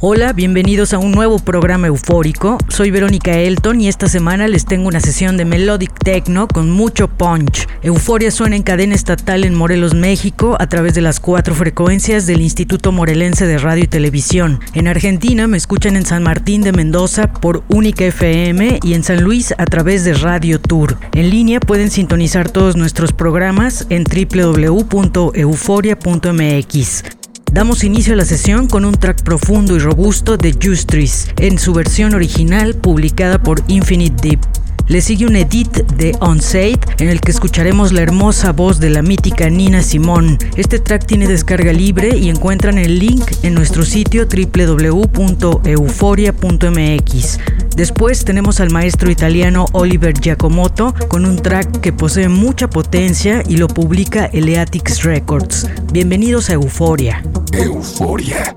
Hola, bienvenidos a un nuevo programa eufórico. Soy Verónica Elton y esta semana les tengo una sesión de Melodic Techno con mucho punch. Euforia suena en cadena estatal en Morelos, México, a través de las cuatro frecuencias del Instituto Morelense de Radio y Televisión. En Argentina me escuchan en San Martín de Mendoza por Única FM y en San Luis a través de Radio Tour. En línea pueden sintonizar todos nuestros programas en www.euforia.mx. Damos inicio a la sesión con un track profundo y robusto de Justris en su versión original publicada por Infinite Deep. Le sigue un edit de Onsaid en el que escucharemos la hermosa voz de la mítica Nina Simón. Este track tiene descarga libre y encuentran el link en nuestro sitio www.euforia.mx. Después tenemos al maestro italiano Oliver Giacomotto con un track que posee mucha potencia y lo publica Eleatics Records. Bienvenidos a Euforia. Euforia.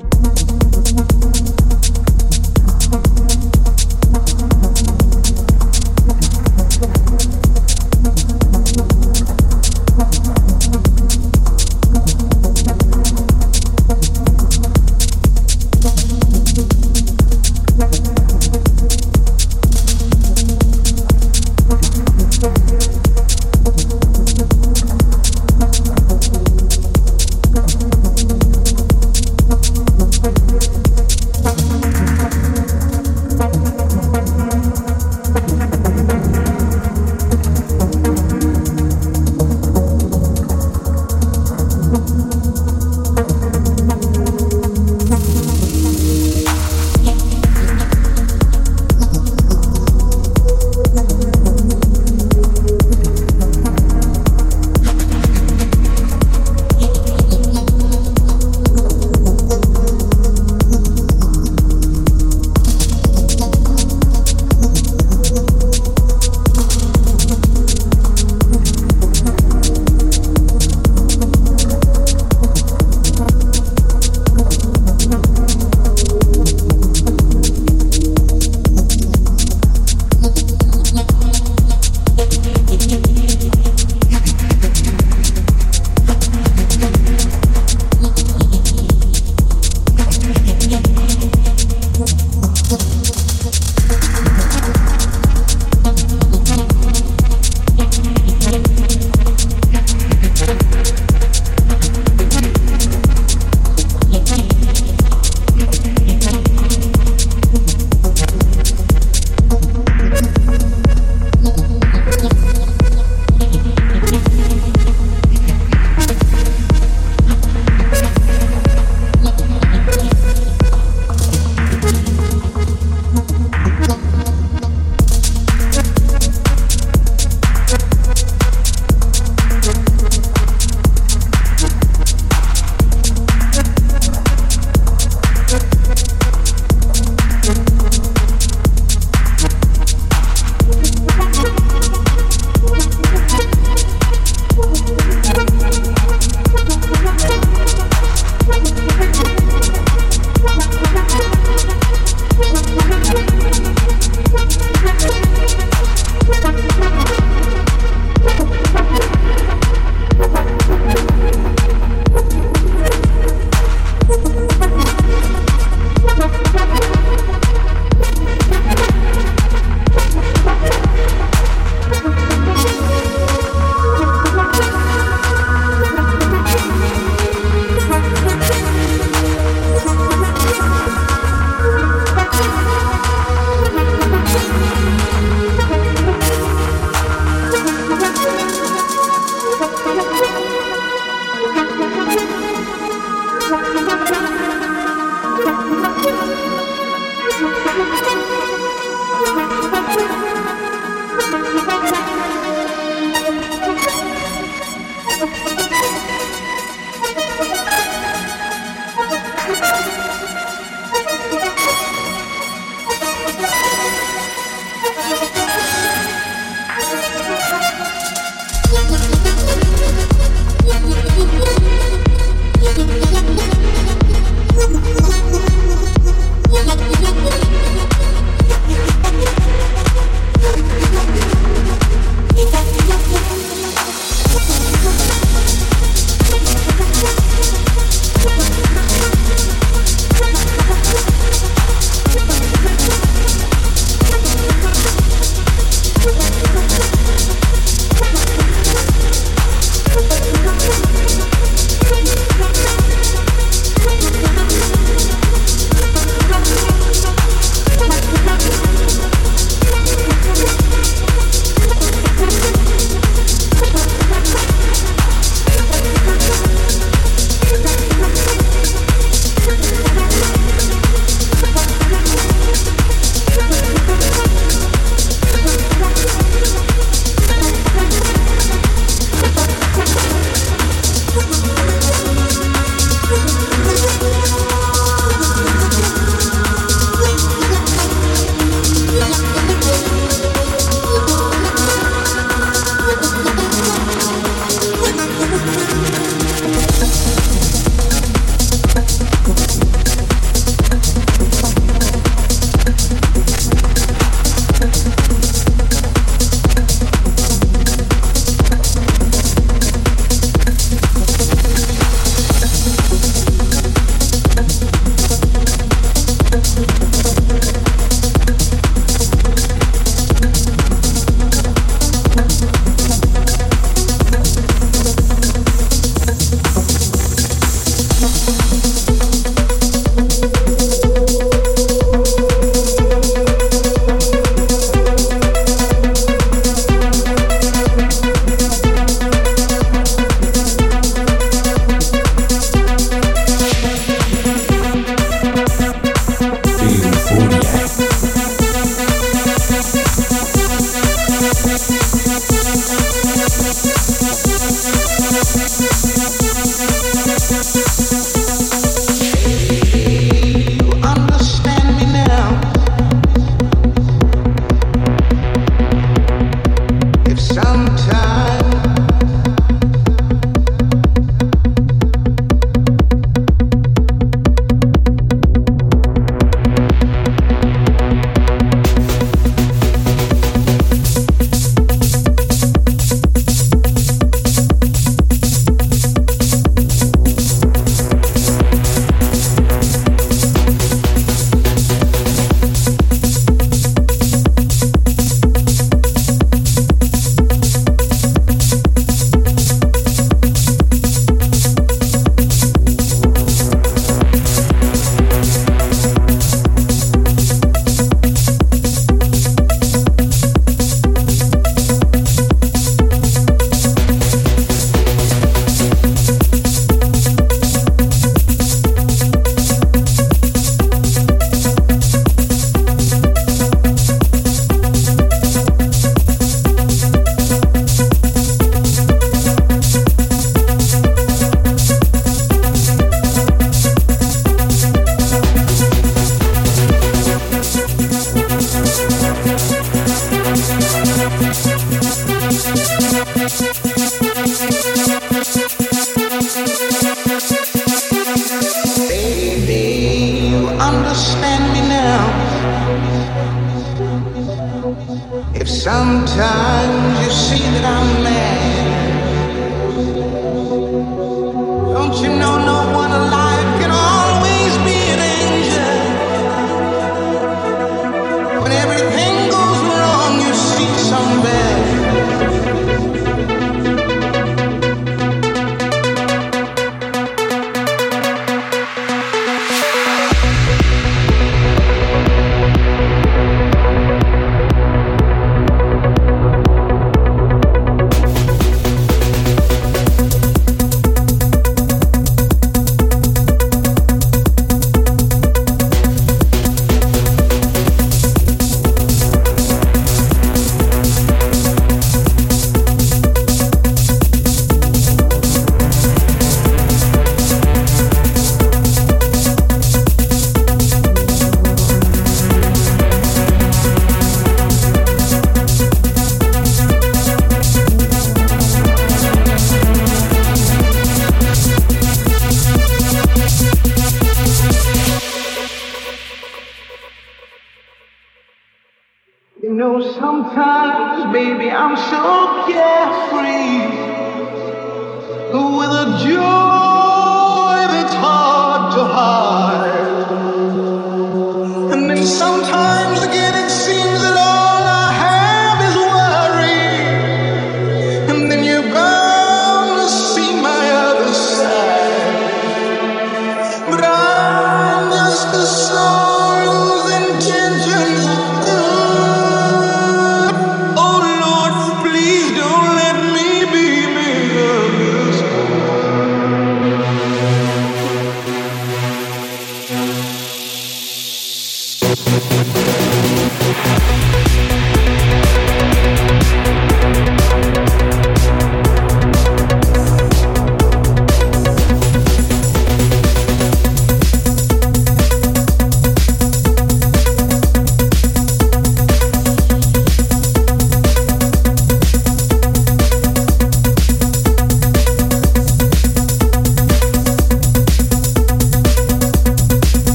Worship.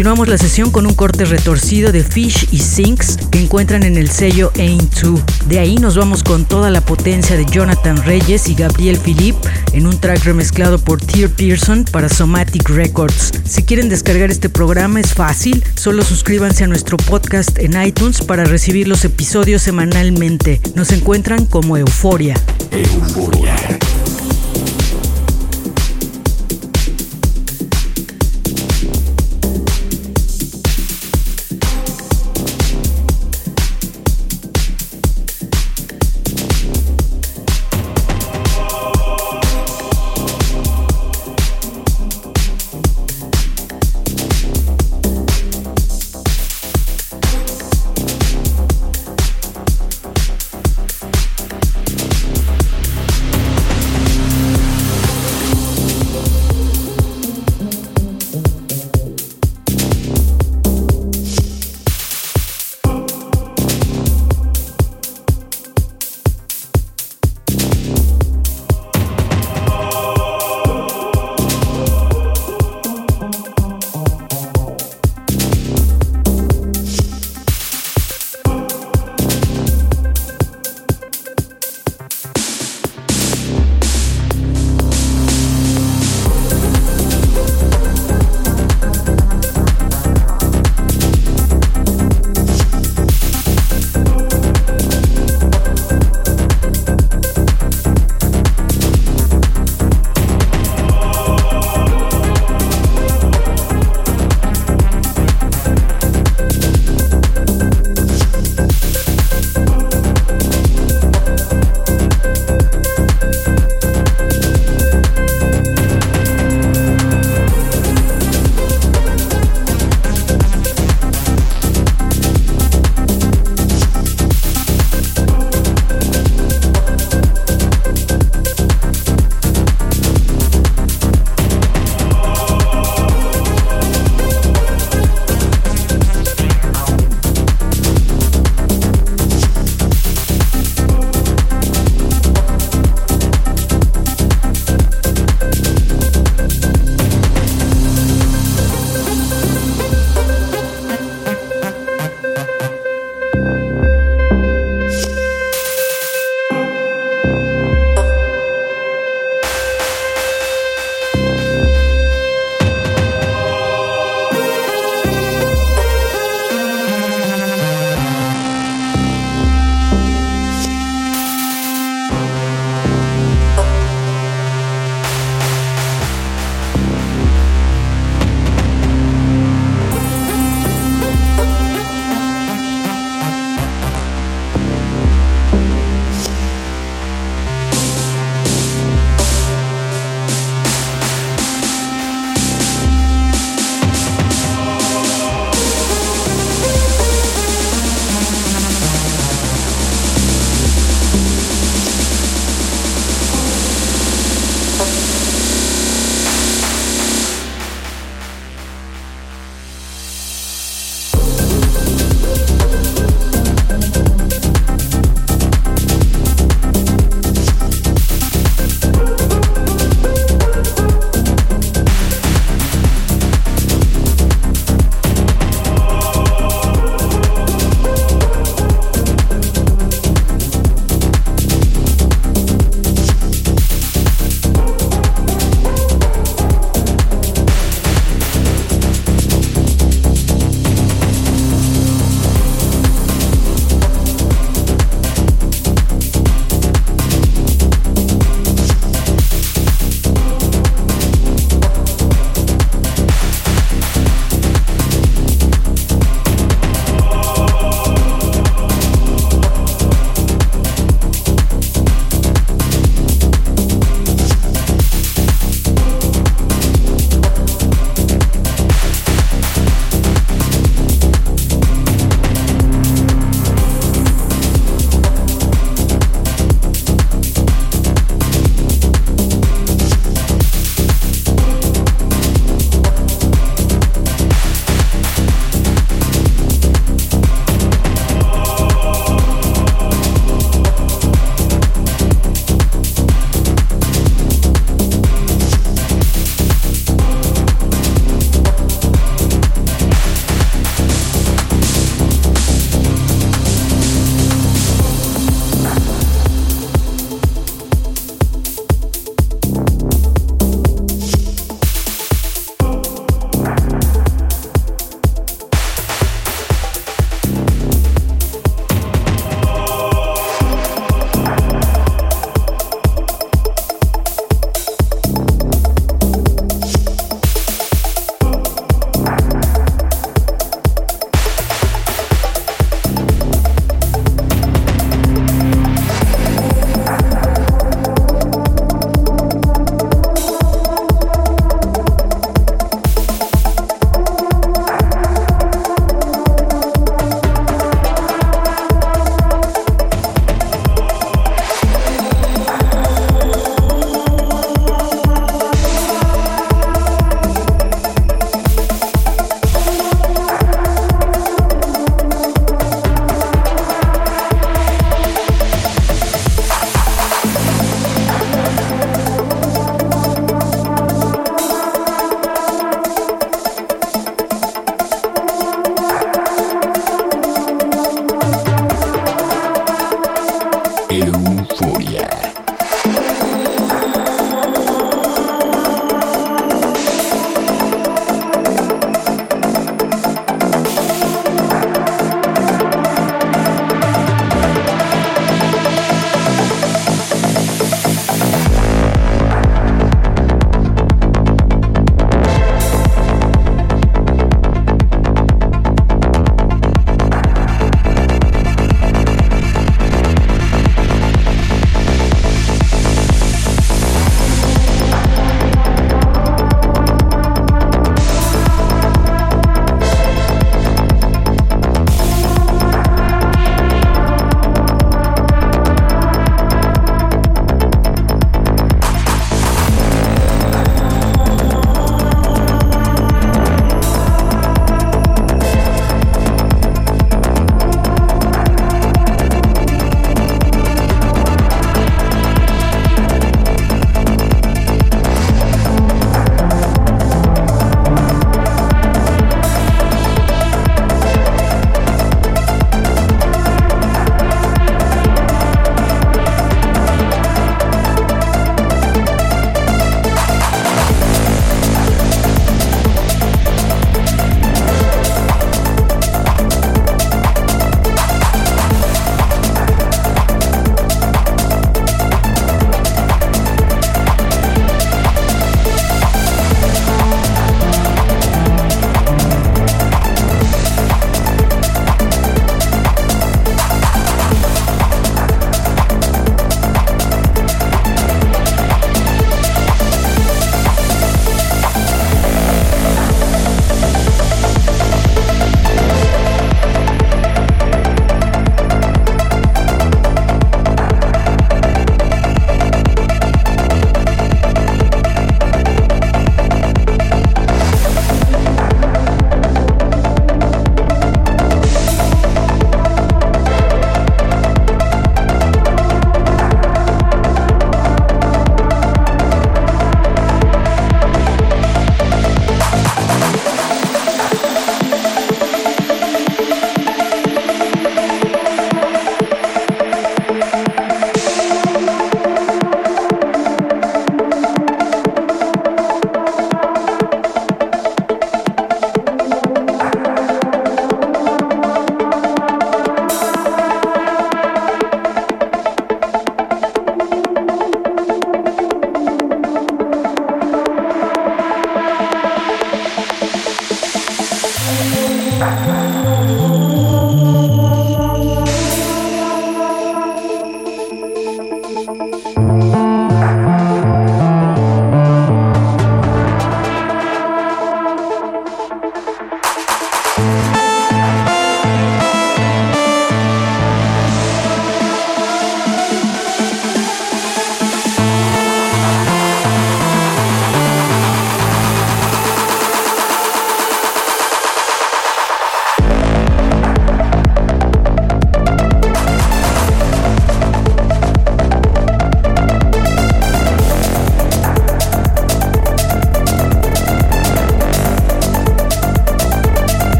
Continuamos la sesión con un corte retorcido de Fish y Sinks que encuentran en el sello Ain't 2. De ahí nos vamos con toda la potencia de Jonathan Reyes y Gabriel Philippe en un track remezclado por Tier Pearson para Somatic Records. Si quieren descargar este programa es fácil, solo suscríbanse a nuestro podcast en iTunes para recibir los episodios semanalmente. Nos encuentran como Euforia. Euforia.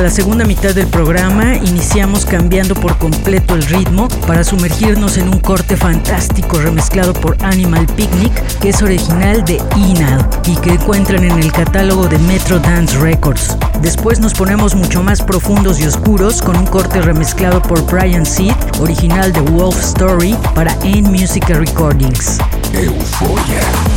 La segunda mitad del programa iniciamos cambiando por completo el ritmo para sumergirnos en un corte fantástico remezclado por Animal Picnic que es original de Inal y que encuentran en el catálogo de Metro Dance Records. Después nos ponemos mucho más profundos y oscuros con un corte remezclado por Brian Seed, original de Wolf Story para N Music Recordings. Euforia.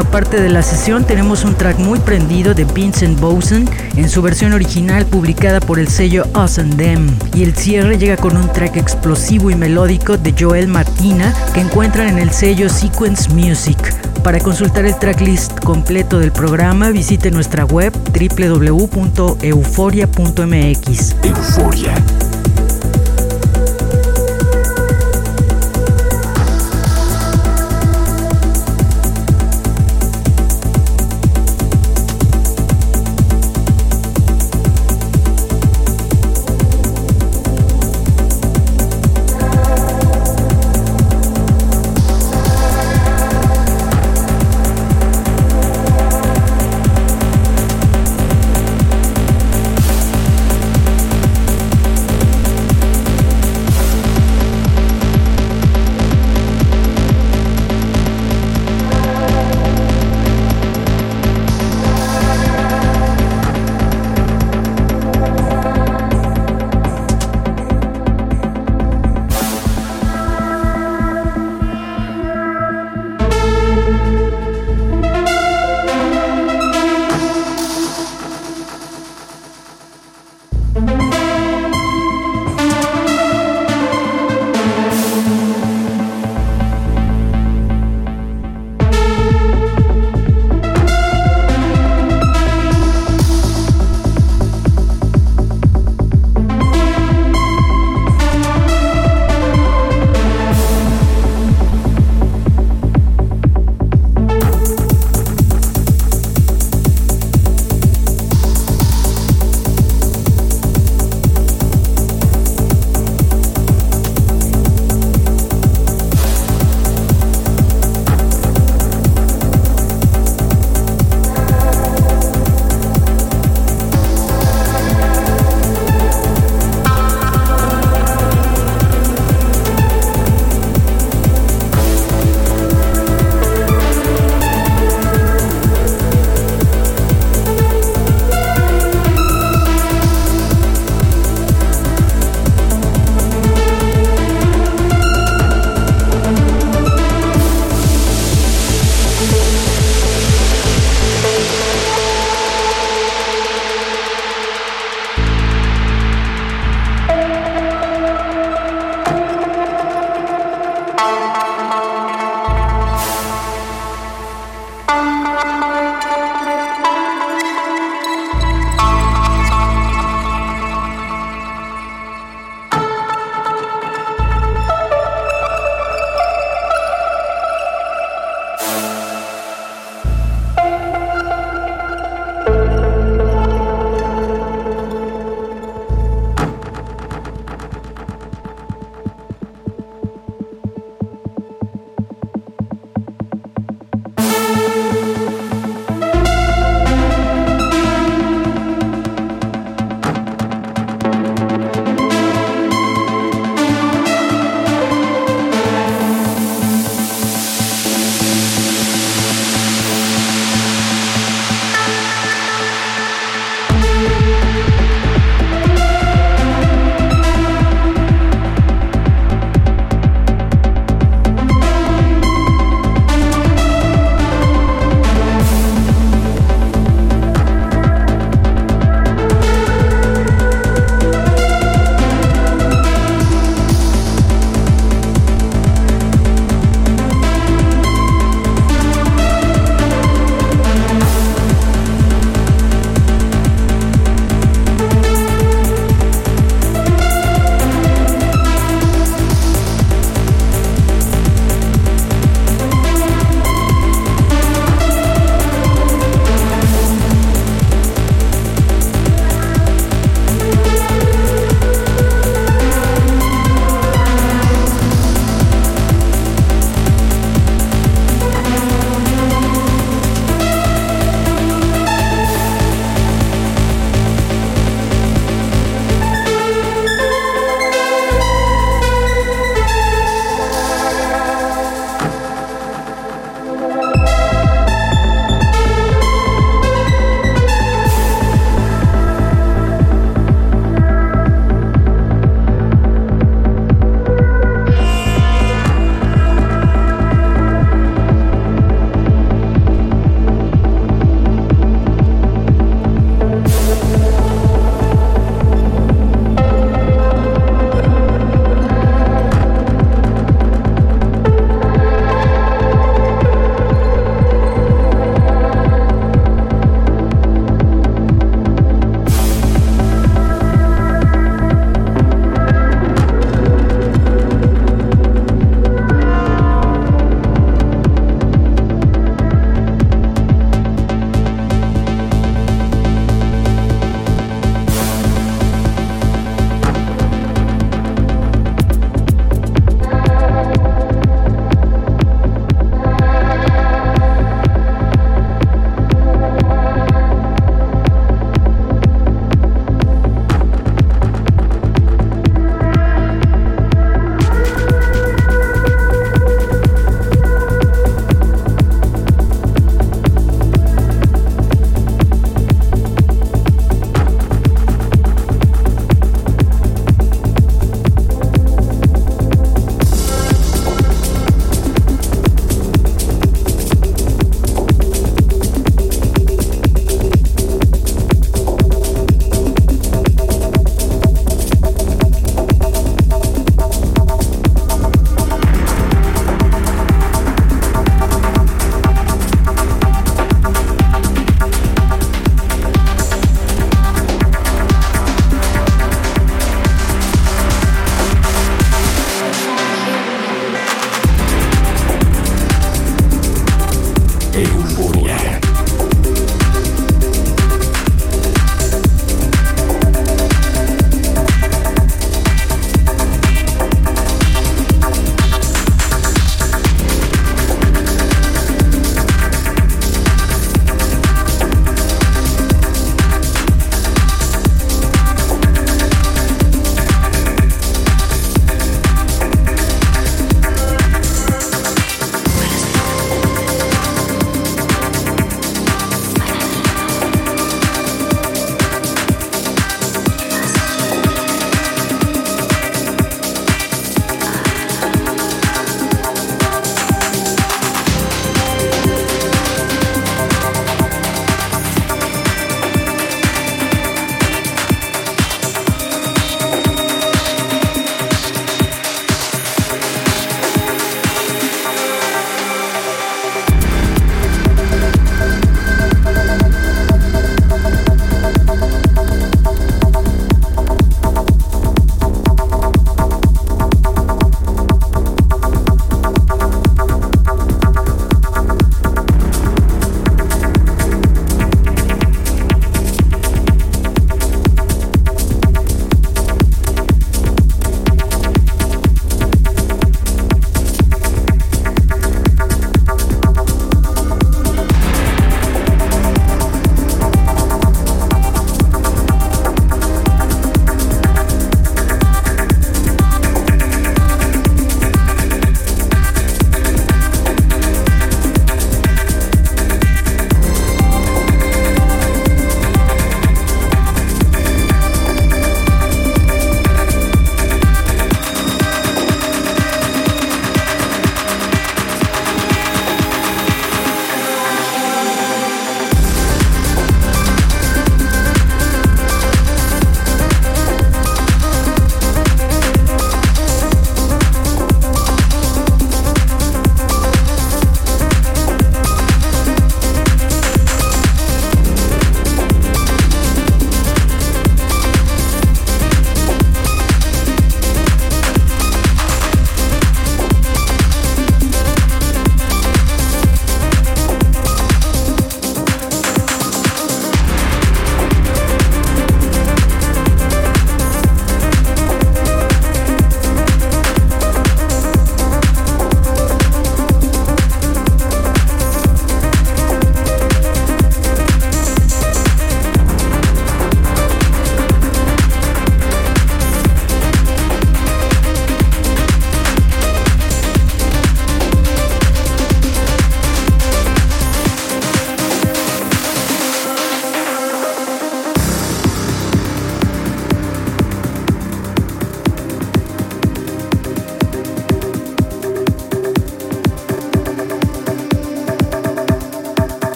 Última parte de la sesión tenemos un track muy prendido de Vincent Bosen en su versión original publicada por el sello Us and Them. Y el cierre llega con un track explosivo y melódico de Joel Martina que encuentran en el sello Sequence Music. Para consultar el tracklist completo del programa visite nuestra web www.euforia.mx. Euforia.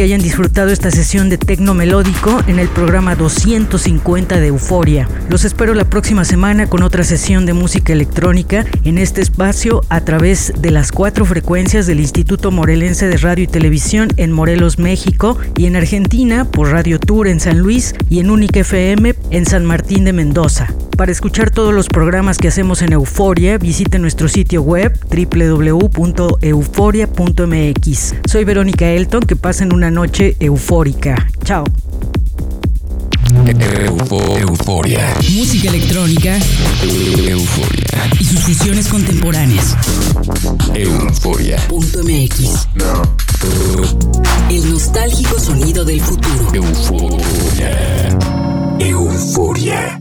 Que hayan disfrutado esta sesión de tecno melódico en el programa 250 de Euforia. Los espero la próxima semana con otra sesión de música electrónica en este espacio a través de las cuatro frecuencias del Instituto Morelense de Radio y Televisión en Morelos, México y en Argentina por Radio Tour en San Luis y en Única FM en San Martín de Mendoza. Para escuchar todos los programas que hacemos en Euforia, visite nuestro sitio web www.euforia.mx. Soy Verónica Elton, que pasen una noche eufórica. Chao. euforia. Música electrónica. Euforia. Y sus fusiones contemporáneas. Euforia. .mx. El nostálgico sonido del futuro. Euforia. Euforia.